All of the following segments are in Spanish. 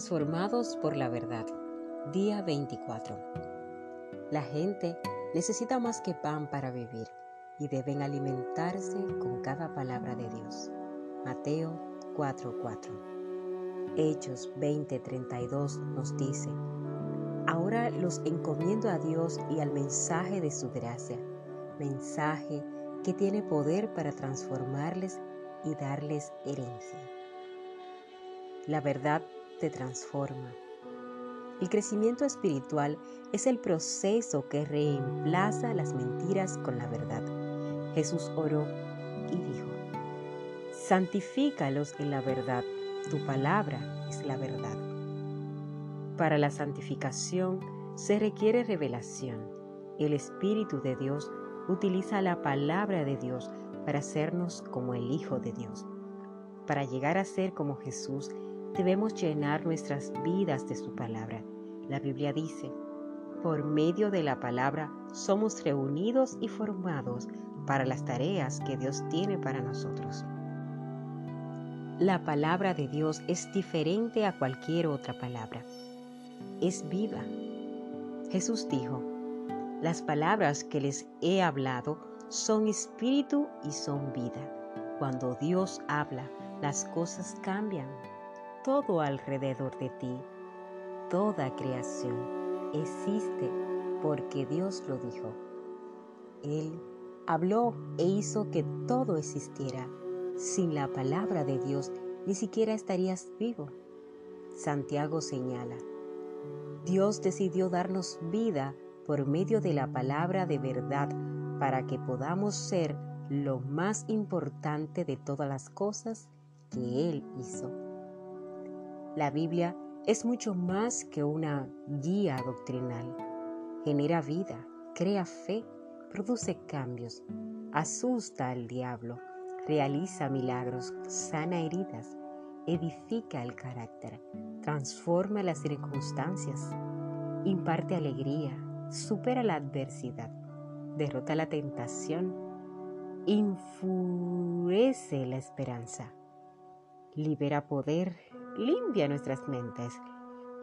Transformados por la verdad. Día 24. La gente necesita más que pan para vivir y deben alimentarse con cada palabra de Dios. Mateo 4:4. Hechos 20:32 nos dice, Ahora los encomiendo a Dios y al mensaje de su gracia, mensaje que tiene poder para transformarles y darles herencia. La verdad te transforma. El crecimiento espiritual es el proceso que reemplaza las mentiras con la verdad. Jesús oró y dijo, santifícalos en la verdad, tu palabra es la verdad. Para la santificación se requiere revelación. El Espíritu de Dios utiliza la palabra de Dios para hacernos como el Hijo de Dios. Para llegar a ser como Jesús, debemos llenar nuestras vidas de su palabra. La Biblia dice, por medio de la palabra somos reunidos y formados para las tareas que Dios tiene para nosotros. La palabra de Dios es diferente a cualquier otra palabra. Es viva. Jesús dijo, las palabras que les he hablado son espíritu y son vida. Cuando Dios habla, las cosas cambian todo alrededor de ti. Toda creación existe porque Dios lo dijo. Él habló e hizo que todo existiera. Sin la palabra de Dios ni siquiera estarías vivo. Santiago señala, Dios decidió darnos vida por medio de la palabra de verdad para que podamos ser lo más importante de todas las cosas que Él hizo. La Biblia es mucho más que una guía doctrinal. Genera vida, crea fe, produce cambios, asusta al diablo, realiza milagros, sana heridas, edifica el carácter, transforma las circunstancias, imparte alegría, supera la adversidad, derrota la tentación, infurece la esperanza, libera poder, limpia nuestras mentes,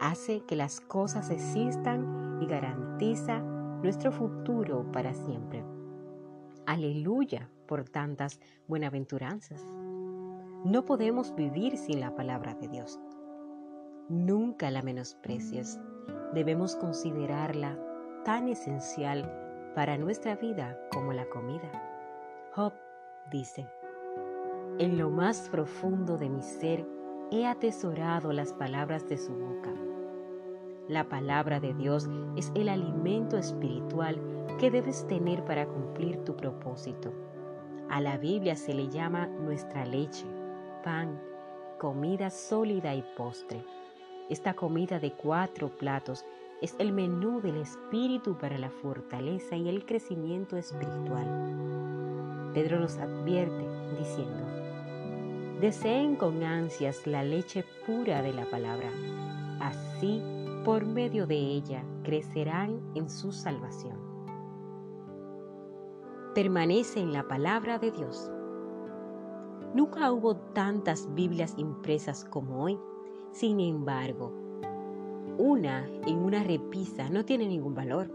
hace que las cosas existan y garantiza nuestro futuro para siempre. Aleluya por tantas buenaventuranzas. No podemos vivir sin la palabra de Dios. Nunca la menosprecies. Debemos considerarla tan esencial para nuestra vida como la comida. Job dice, en lo más profundo de mi ser he atesorado las palabras de su boca. La palabra de Dios es el alimento espiritual que debes tener para cumplir tu propósito. A la Biblia se le llama nuestra leche, pan, comida sólida y postre. Esta comida de cuatro platos es el menú del Espíritu para la fortaleza y el crecimiento espiritual. Pedro nos advierte diciendo, deseen con ansias la leche pura de la palabra. Así, por medio de ella, crecerán en su salvación. Permanece en la palabra de Dios. Nunca hubo tantas Biblias impresas como hoy. Sin embargo, una en una repisa no tiene ningún valor.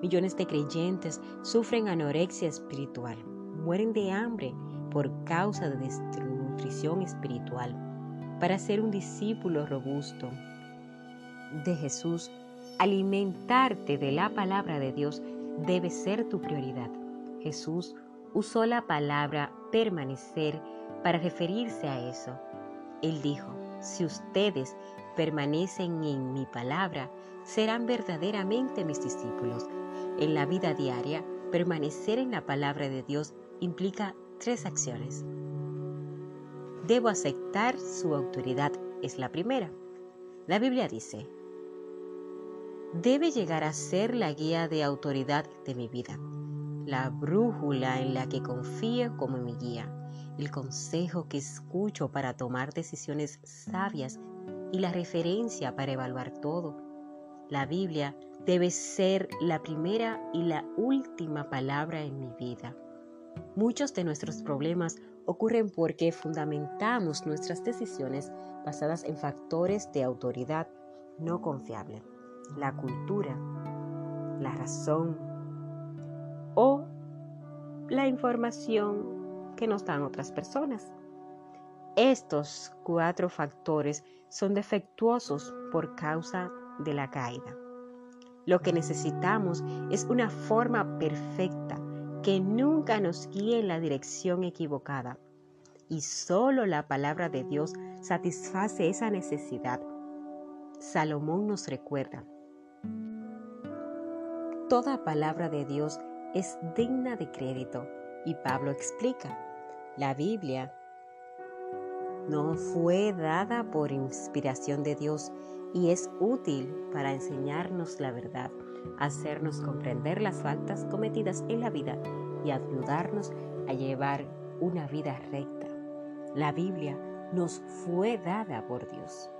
Millones de creyentes sufren anorexia espiritual, mueren de hambre por causa de destrucción nutrición espiritual. Para ser un discípulo robusto de Jesús, alimentarte de la palabra de Dios debe ser tu prioridad. Jesús usó la palabra permanecer para referirse a eso. Él dijo, si ustedes permanecen en mi palabra, serán verdaderamente mis discípulos. En la vida diaria, permanecer en la palabra de Dios implica tres acciones. Debo aceptar su autoridad, es la primera. La Biblia dice, debe llegar a ser la guía de autoridad de mi vida, la brújula en la que confío como mi guía, el consejo que escucho para tomar decisiones sabias y la referencia para evaluar todo. La Biblia debe ser la primera y la última palabra en mi vida. Muchos de nuestros problemas ocurren porque fundamentamos nuestras decisiones basadas en factores de autoridad no confiable, la cultura, la razón o la información que nos dan otras personas. Estos cuatro factores son defectuosos por causa de la caída. Lo que necesitamos es una forma perfecta que nunca nos guíe en la dirección equivocada. Y solo la palabra de Dios satisface esa necesidad. Salomón nos recuerda, toda palabra de Dios es digna de crédito. Y Pablo explica, la Biblia no fue dada por inspiración de Dios y es útil para enseñarnos la verdad, hacernos comprender las faltas cometidas en la vida y ayudarnos a llevar una vida recta. La Biblia nos fue dada por Dios.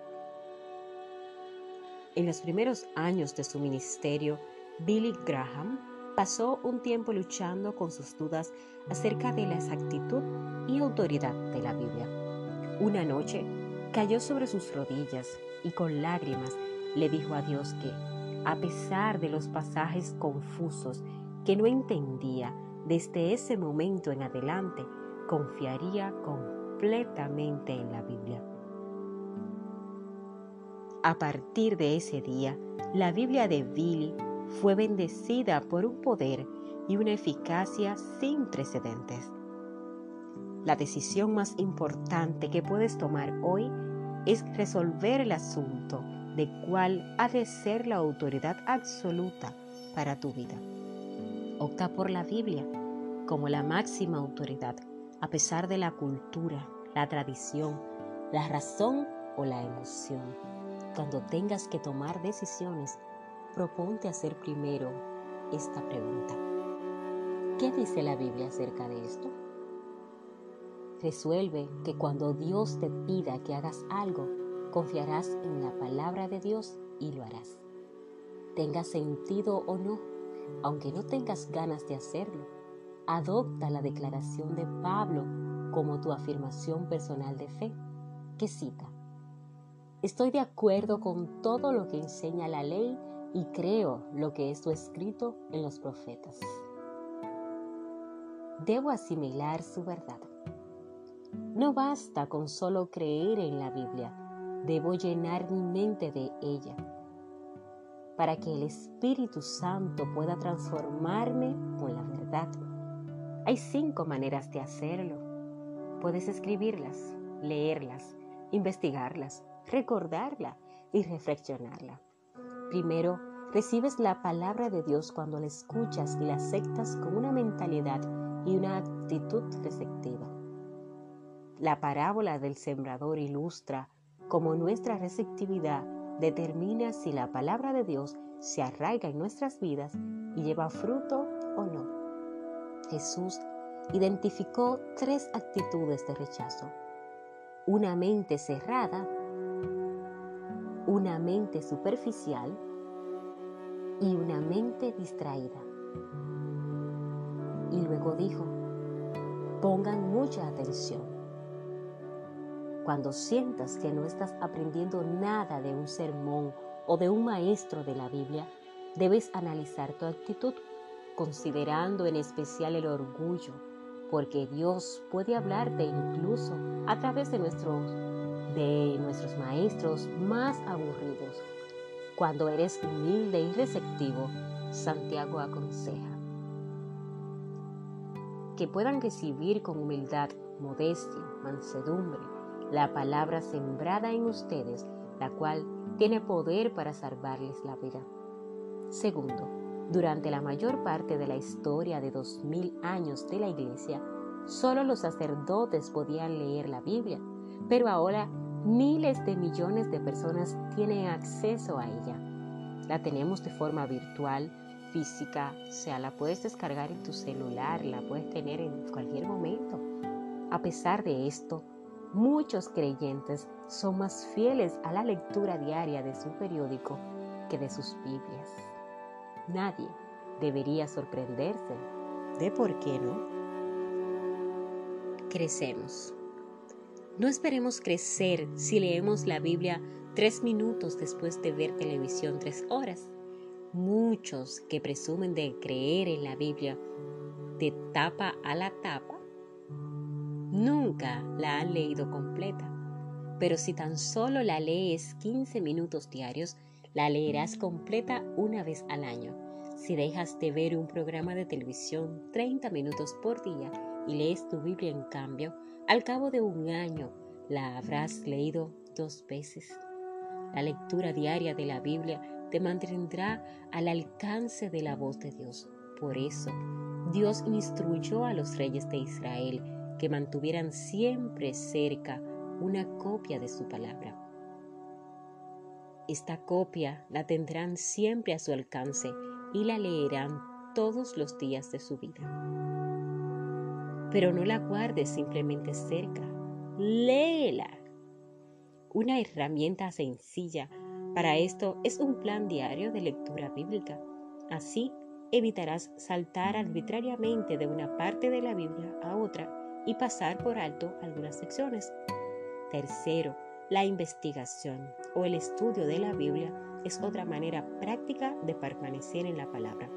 En los primeros años de su ministerio, Billy Graham pasó un tiempo luchando con sus dudas acerca de la exactitud y autoridad de la Biblia. Una noche cayó sobre sus rodillas y con lágrimas le dijo a Dios que, a pesar de los pasajes confusos que no entendía, desde ese momento en adelante confiaría completamente en la Biblia. A partir de ese día, la Biblia de Billy fue bendecida por un poder y una eficacia sin precedentes. La decisión más importante que puedes tomar hoy es resolver el asunto de cuál ha de ser la autoridad absoluta para tu vida. Opta por la Biblia como la máxima autoridad, a pesar de la cultura, la tradición, la razón o la emoción. Cuando tengas que tomar decisiones, proponte hacer primero esta pregunta. ¿Qué dice la Biblia acerca de esto? Resuelve que cuando Dios te pida que hagas algo, confiarás en la palabra de Dios y lo harás. Tenga sentido o no, aunque no tengas ganas de hacerlo, adopta la declaración de Pablo como tu afirmación personal de fe, que cita, Estoy de acuerdo con todo lo que enseña la ley y creo lo que está escrito en los profetas. Debo asimilar su verdad. No basta con solo creer en la Biblia, debo llenar mi mente de ella para que el Espíritu Santo pueda transformarme con la verdad. Hay cinco maneras de hacerlo. Puedes escribirlas, leerlas, investigarlas, recordarla y reflexionarla. Primero, recibes la palabra de Dios cuando la escuchas y la aceptas con una mentalidad y una actitud receptiva. La parábola del sembrador ilustra cómo nuestra receptividad determina si la palabra de Dios se arraiga en nuestras vidas y lleva fruto o no. Jesús identificó tres actitudes de rechazo. Una mente cerrada, una mente superficial y una mente distraída. Y luego dijo, pongan mucha atención cuando sientas que no estás aprendiendo nada de un sermón o de un maestro de la Biblia, debes analizar tu actitud, considerando en especial el orgullo, porque Dios puede hablarte incluso a través de nuestros, de nuestros maestros más aburridos. Cuando eres humilde y receptivo, Santiago aconseja que puedan recibir con humildad, modestia, mansedumbre, la palabra sembrada en ustedes, la cual tiene poder para salvarles la vida. Segundo, durante la mayor parte de la historia de dos mil años de la Iglesia, solo los sacerdotes podían leer la Biblia, pero ahora miles de millones de personas tienen acceso a ella. La tenemos de forma virtual, física, o sea, la puedes descargar en tu celular, la puedes tener en cualquier momento. A pesar de esto, Muchos creyentes son más fieles a la lectura diaria de su periódico que de sus Biblias. Nadie debería sorprenderse de por qué no. crecemos. No esperemos crecer si leemos la Biblia tres minutos después de ver televisión tres horas. Muchos que presumen de creer en la Biblia de tapa a la tapa, nunca la han leído completa. Pero si tan solo la lees 15 minutos diarios, la leerás completa una vez al año. Si dejas de ver un programa de televisión 30 minutos por día y lees tu Biblia en cambio, al cabo de un año la habrás leído dos veces. La lectura diaria de la Biblia te mantendrá al alcance de la voz de Dios. Por eso, Dios instruyó a los reyes de Israel que mantuvieran siempre cerca una copia de su palabra. Esta copia la tendrán siempre a su alcance y la leerán todos los días de su vida. Pero no la guardes simplemente cerca, léela. Una herramienta sencilla para esto es un plan diario de lectura bíblica. Así evitarás saltar arbitrariamente de una parte de la Biblia a otra y pasar por alto algunas secciones. Tercero, la investigación o el estudio de la Biblia es otra manera práctica de permanecer en la palabra.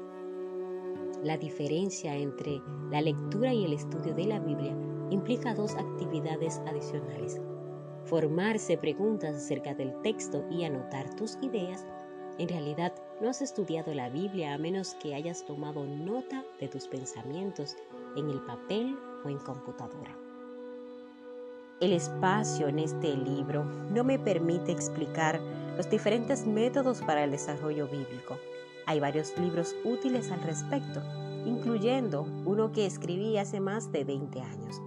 La diferencia entre la lectura y el estudio de la Biblia implica dos actividades adicionales. Formarse preguntas acerca del texto y anotar tus ideas. En realidad, no has estudiado la Biblia a menos que hayas tomado nota de tus pensamientos en el papel en computadora. El espacio en este libro no me permite explicar los diferentes métodos para el desarrollo bíblico. Hay varios libros útiles al respecto, incluyendo uno que escribí hace más de 20 años.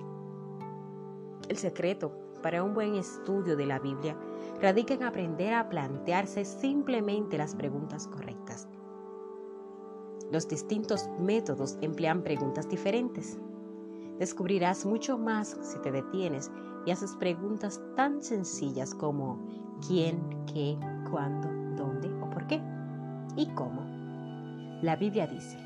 El secreto para un buen estudio de la Biblia radica en aprender a plantearse simplemente las preguntas correctas. Los distintos métodos emplean preguntas diferentes. Descubrirás mucho más si te detienes y haces preguntas tan sencillas como quién, qué, cuándo, dónde o por qué y cómo. La Biblia dice,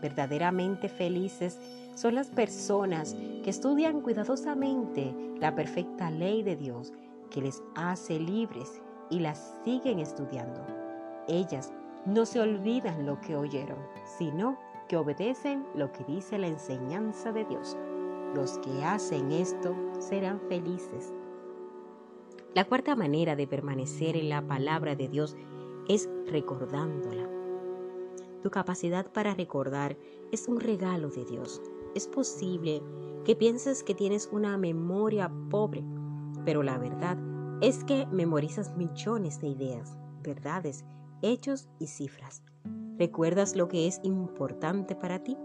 verdaderamente felices son las personas que estudian cuidadosamente la perfecta ley de Dios que les hace libres y las siguen estudiando. Ellas no se olvidan lo que oyeron, sino que obedecen lo que dice la enseñanza de Dios. Los que hacen esto serán felices. La cuarta manera de permanecer en la palabra de Dios es recordándola. Tu capacidad para recordar es un regalo de Dios. Es posible que pienses que tienes una memoria pobre, pero la verdad es que memorizas millones de ideas, verdades, hechos y cifras. ¿Recuerdas lo que es importante para ti?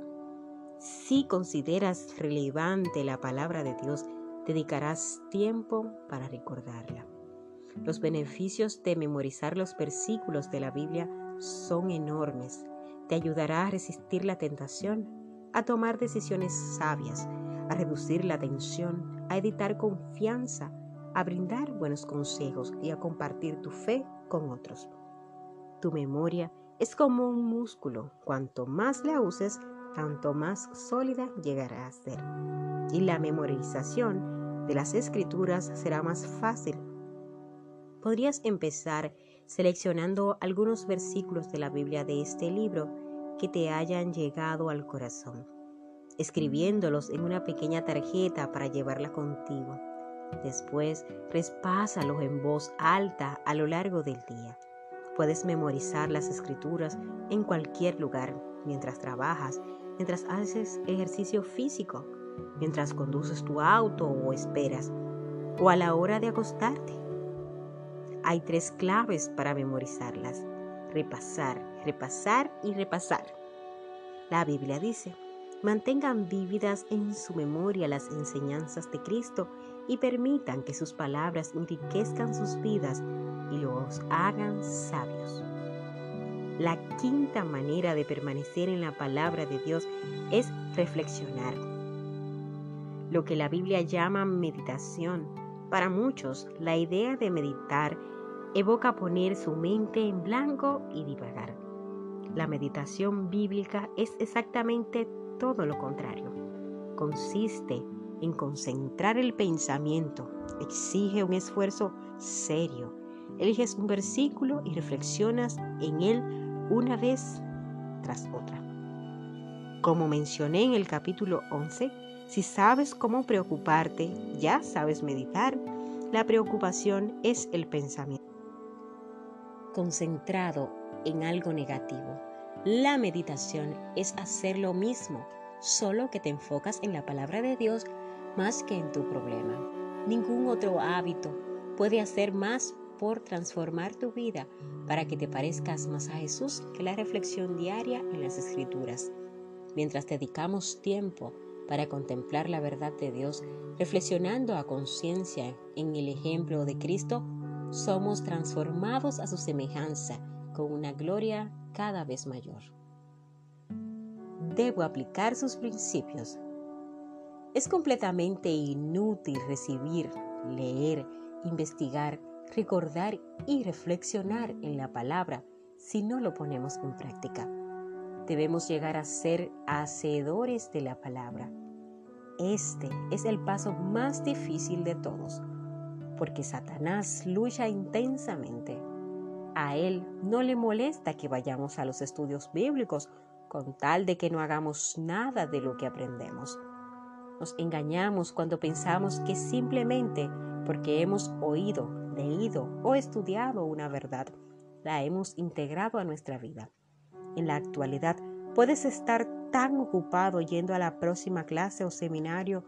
Si consideras relevante la palabra de Dios, dedicarás tiempo para recordarla. Los beneficios de memorizar los versículos de la Biblia son enormes. Te ayudará a resistir la tentación, a tomar decisiones sabias, a reducir la tensión, a editar confianza, a brindar buenos consejos y a compartir tu fe con otros. Tu memoria es como un músculo. Cuanto más la uses, tanto más sólida llegará a ser. Y la memorización de las escrituras será más fácil. Podrías empezar seleccionando algunos versículos de la Biblia de este libro que te hayan llegado al corazón, escribiéndolos en una pequeña tarjeta para llevarla contigo. Después, respásalos en voz alta a lo largo del día. Puedes memorizar las escrituras en cualquier lugar, mientras trabajas, mientras haces ejercicio físico, mientras conduces tu auto o esperas, o a la hora de acostarte. Hay tres claves para memorizarlas. Repasar, repasar y repasar. La Biblia dice, mantengan vívidas en su memoria las enseñanzas de Cristo y permitan que sus palabras enriquezcan sus vidas y los hagan sabios. La quinta manera de permanecer en la palabra de Dios es reflexionar. Lo que la Biblia llama meditación. Para muchos, la idea de meditar evoca poner su mente en blanco y divagar. La meditación bíblica es exactamente todo lo contrario. Consiste en concentrar el pensamiento. Exige un esfuerzo serio. Eliges un versículo y reflexionas en él una vez tras otra. Como mencioné en el capítulo 11, si sabes cómo preocuparte, ya sabes meditar, la preocupación es el pensamiento concentrado en algo negativo. La meditación es hacer lo mismo, solo que te enfocas en la palabra de Dios más que en tu problema. Ningún otro hábito puede hacer más por transformar tu vida para que te parezcas más a Jesús que la reflexión diaria en las escrituras. Mientras dedicamos tiempo para contemplar la verdad de Dios, reflexionando a conciencia en el ejemplo de Cristo, somos transformados a su semejanza con una gloria cada vez mayor. Debo aplicar sus principios. Es completamente inútil recibir, leer, investigar, recordar y reflexionar en la palabra si no lo ponemos en práctica. Debemos llegar a ser hacedores de la palabra. Este es el paso más difícil de todos, porque Satanás lucha intensamente. A él no le molesta que vayamos a los estudios bíblicos con tal de que no hagamos nada de lo que aprendemos. Nos engañamos cuando pensamos que simplemente porque hemos oído, leído o estudiado una verdad, la hemos integrado a nuestra vida. En la actualidad puedes estar tan ocupado yendo a la próxima clase o seminario,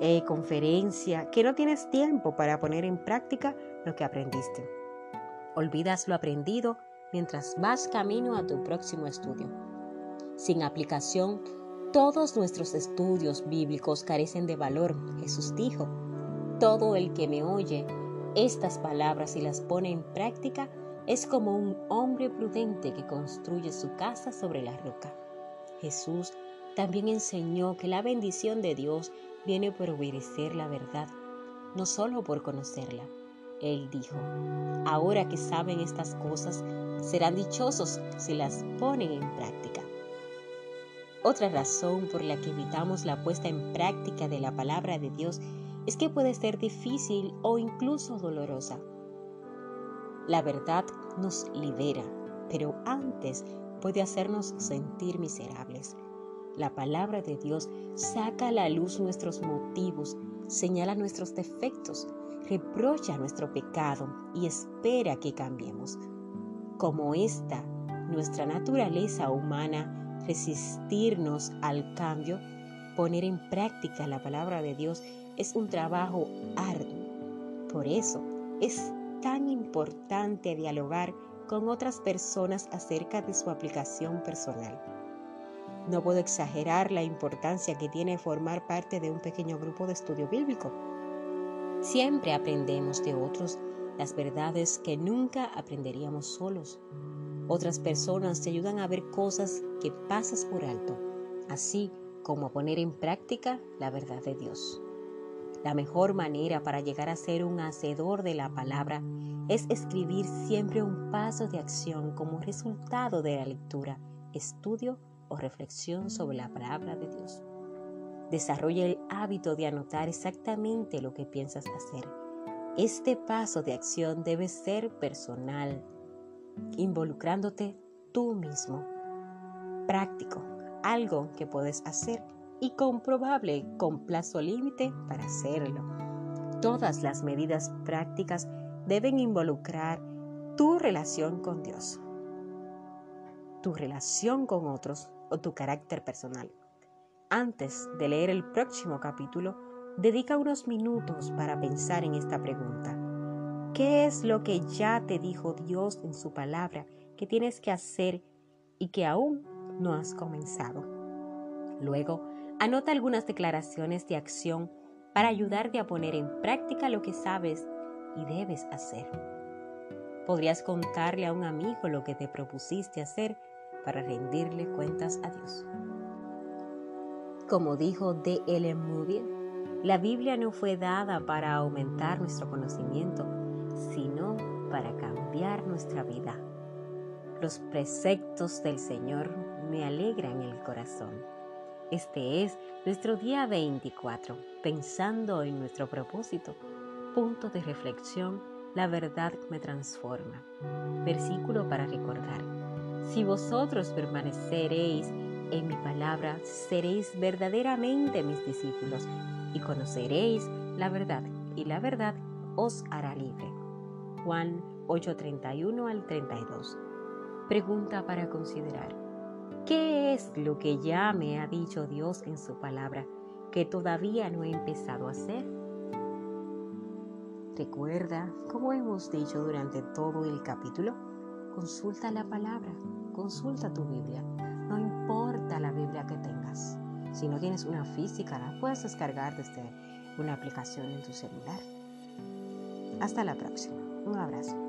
eh, conferencia, que no tienes tiempo para poner en práctica lo que aprendiste. Olvidas lo aprendido mientras vas camino a tu próximo estudio. Sin aplicación, todos nuestros estudios bíblicos carecen de valor. Jesús dijo, todo el que me oye estas palabras y las pone en práctica es como un hombre prudente que construye su casa sobre la roca. Jesús también enseñó que la bendición de Dios viene por obedecer la verdad, no solo por conocerla. Él dijo, ahora que saben estas cosas, serán dichosos si las ponen en práctica. Otra razón por la que evitamos la puesta en práctica de la palabra de Dios es que puede ser difícil o incluso dolorosa. La verdad nos libera, pero antes puede hacernos sentir miserables. La palabra de Dios saca a la luz nuestros motivos, señala nuestros defectos, reprocha nuestro pecado y espera que cambiemos. Como esta, nuestra naturaleza humana, resistirnos al cambio, poner en práctica la palabra de Dios es un trabajo arduo. Por eso es tan importante dialogar con otras personas acerca de su aplicación personal. No puedo exagerar la importancia que tiene formar parte de un pequeño grupo de estudio bíblico. Siempre aprendemos de otros las verdades que nunca aprenderíamos solos. Otras personas te ayudan a ver cosas que pasas por alto, así como a poner en práctica la verdad de Dios. La mejor manera para llegar a ser un hacedor de la palabra es escribir siempre un paso de acción como resultado de la lectura, estudio o reflexión sobre la palabra de Dios. Desarrolla el hábito de anotar exactamente lo que piensas hacer. Este paso de acción debe ser personal, involucrándote tú mismo. Práctico, algo que puedes hacer y comprobable con plazo límite para hacerlo. Todas las medidas prácticas deben involucrar tu relación con Dios, tu relación con otros o tu carácter personal. Antes de leer el próximo capítulo, dedica unos minutos para pensar en esta pregunta. ¿Qué es lo que ya te dijo Dios en su palabra que tienes que hacer y que aún no has comenzado? Luego, Anota algunas declaraciones de acción para ayudarte a poner en práctica lo que sabes y debes hacer. Podrías contarle a un amigo lo que te propusiste hacer para rendirle cuentas a Dios. Como dijo D. L. Moody, la Biblia no fue dada para aumentar nuestro conocimiento, sino para cambiar nuestra vida. Los preceptos del Señor me alegran el corazón Este es nuestro día 24, pensando en nuestro propósito. Punto de reflexión, la verdad me transforma. Versículo para recordar. Si vosotros permaneceréis en mi palabra, seréis verdaderamente mis discípulos y conoceréis la verdad, y la verdad os hará libre. Juan 8:31 al 32. Pregunta para considerar. ¿Qué es lo que ya me ha dicho Dios en su palabra que todavía no he empezado a hacer? Recuerda, como hemos dicho durante todo el capítulo, consulta la palabra, consulta tu Biblia. No importa la Biblia que tengas. Si no tienes una física, la puedes descargar desde una aplicación en tu celular. Hasta la próxima. Un abrazo.